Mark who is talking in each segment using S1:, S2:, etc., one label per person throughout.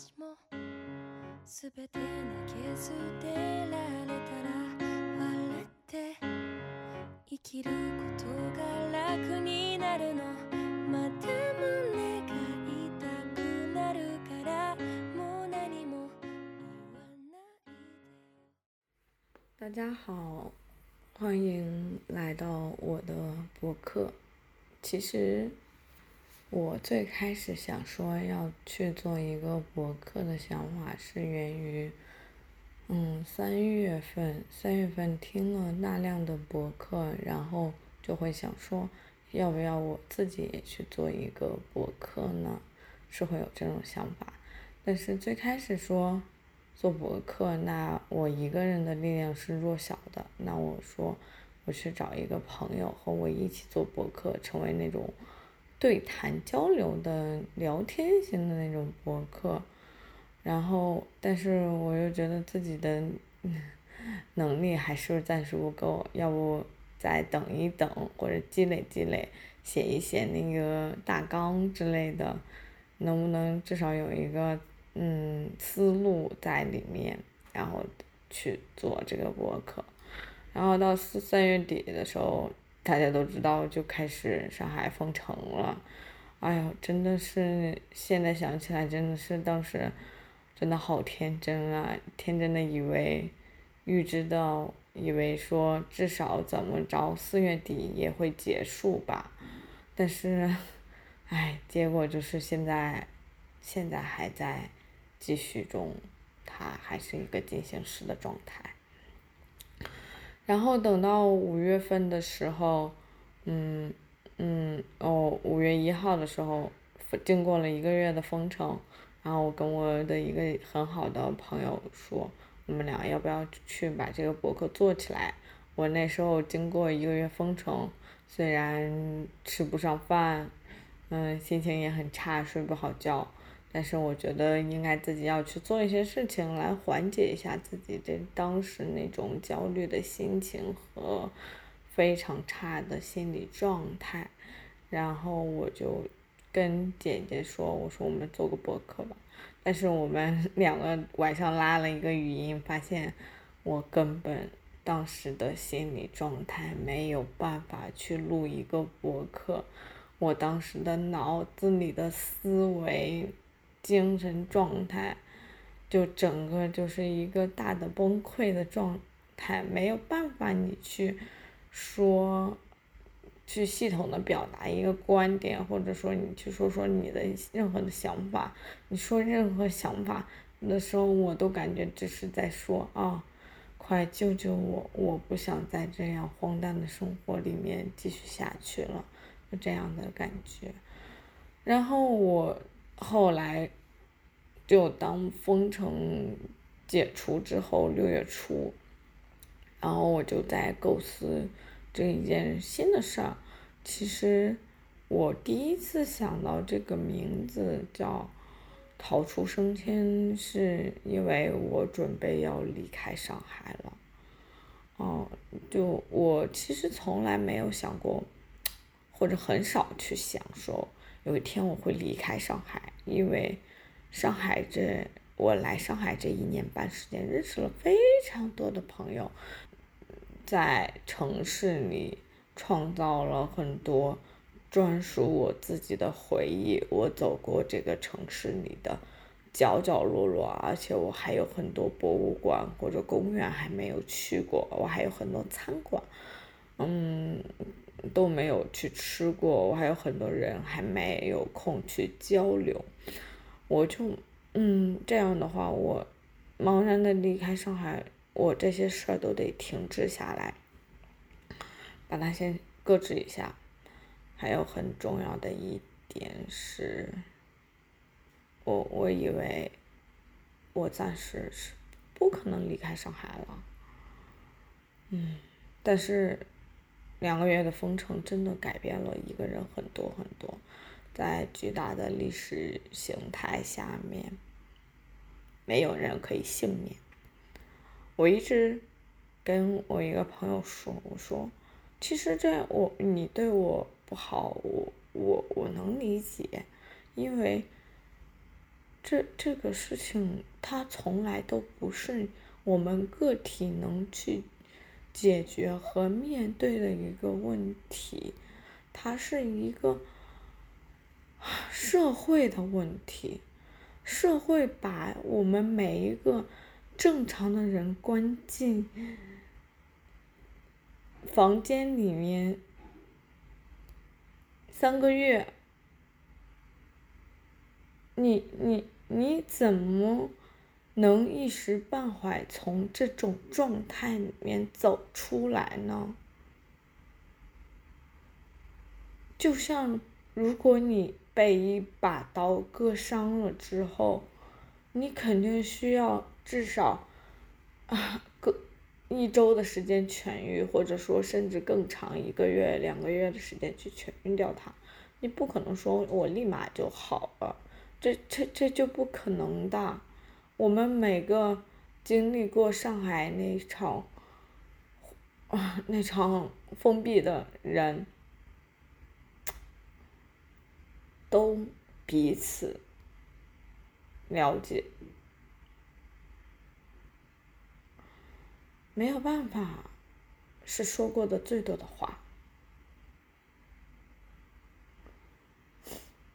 S1: 私も全て投げ捨てられたら笑って生きることが楽になるのまた胸が痛くなるからもう何も言わないで
S2: 大家好，欢迎来到我的博客。其实我最开始想说要去做一个博客的想法，是源于，嗯，三月份，三月份听了大量的博客，然后就会想说，要不要我自己也去做一个博客呢？是会有这种想法。但是最开始说做博客，那我一个人的力量是弱小的，那我说我去找一个朋友和我一起做博客，成为那种对谈交流的聊天型的那种博客。然后，但是我又觉得自己的 能力还是暂时不够，要不再等一等，或者积累积累，写一写那个大纲之类的，能不能至少有一个嗯思路在里面，然后去做这个博客。然后到四三月底的时候，大家都知道就开始上海封城了。哎呦，真的是现在想起来，真的是当时真的好天真啊！天真的以为预知到，以为说至少怎么着四月底也会结束吧。但是，哎，结果就是现在，现在还在继续中，它还是一个进行时的状态。然后等到五月份的时候，嗯嗯哦，五月一号的时候，经过了一个月的封城，然后我跟我的一个很好的朋友说，我们俩要不要去把这个博客做起来？我那时候经过一个月封城，虽然吃不上饭，嗯，心情也很差，睡不好觉。但是我觉得应该自己要去做一些事情来缓解一下自己这当时那种焦虑的心情和非常差的心理状态，然后我就跟姐姐说，我说我们做个博客吧，但是我们 两个晚上拉了一个语音，发现我根本当时的心理状态没有办法去录一个博客，我当时的脑子里的思维。精神状态，就整个就是一个大的崩溃的状态，没有办法你去说，去系统的表达一个观点，或者说你去说说你的任何的想法，你说任何想法的时候，我都感觉只是在说啊，快救救我，我不想在这样荒诞的生活里面继续下去了，就这样的感觉，然后我。后来，就当封城解除之后，六月初，然后我就在构思这一件新的事儿。其实我第一次想到这个名字叫“逃出升迁”，是因为我准备要离开上海了。哦，就我其实从来没有想过，或者很少去想说。有一天我会离开上海，因为上海这我来上海这一年半时间，认识了非常多的朋友，在城市里创造了很多专属我自己的回忆。我走过这个城市里的角角落落，而且我还有很多博物馆或者公园还没有去过，我还有很多餐馆，嗯。都没有去吃过，我还有很多人还没有空去交流，我就，嗯，这样的话，我茫然的离开上海，我这些事儿都得停滞下来，把它先搁置一下。还有很重要的一点是，我我以为我暂时是不可能离开上海了，嗯，但是。两个月的封城真的改变了一个人很多很多，在巨大的历史形态下面，没有人可以幸免。我一直跟我一个朋友说，我说，其实这我你对我不好，我我我能理解，因为这这个事情，它从来都不是我们个体能去解决和面对的一个问题，它是一个社会的问题。社会把我们每一个正常的人关进房间里面三个月，你你你怎么能一时半会从这种状态里面走出来呢？就像如果你。被一把刀割伤了之后，你肯定需要至少啊个一周的时间痊愈，或者说甚至更长一个月、两个月的时间去痊愈掉它。你不可能说我立马就好了，这这这就不可能的。我们每个经历过上海那场啊那场封闭的人。都彼此了解，没有办法，是说过的最多的话。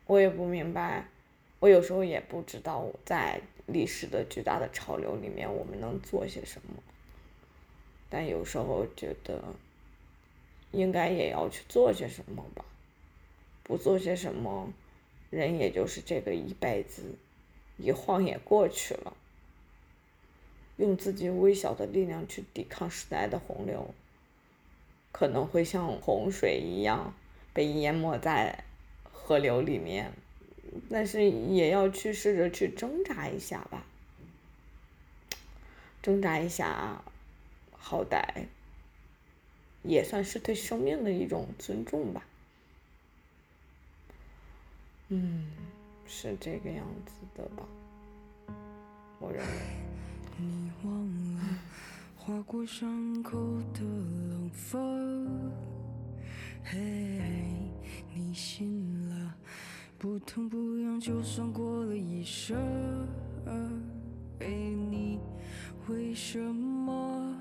S2: 我也不明白，我有时候也不知道，在历史的巨大的潮流里面，我们能做些什么。但有时候觉得，应该也要去做些什么吧，不做些什么。人也就是这个一辈子，一晃也过去了。用自己微小的力量去抵抗时代的洪流，可能会像洪水一样被淹没在河流里面，但是也要去试着去挣扎一下吧。挣扎一下，好歹也算是对生命的一种尊重吧。嗯，是这个样子的吧？我认为。你忘了划过伤口的冷风，嘿，你醒了，不痛不痒，就算过了一生。嘿，你为什么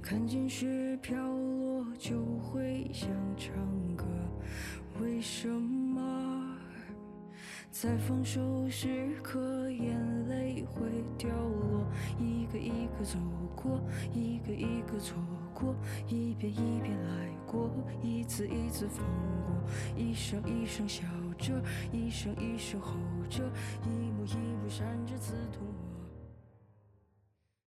S2: 看见雪飘落就会想唱歌？为什么？在放手时刻，眼泪会掉落，一个一个走过，一个一个错过，一遍一遍来过，一次一次放过，一声一声笑着，一声一声吼着，一幕一幕闪着刺痛。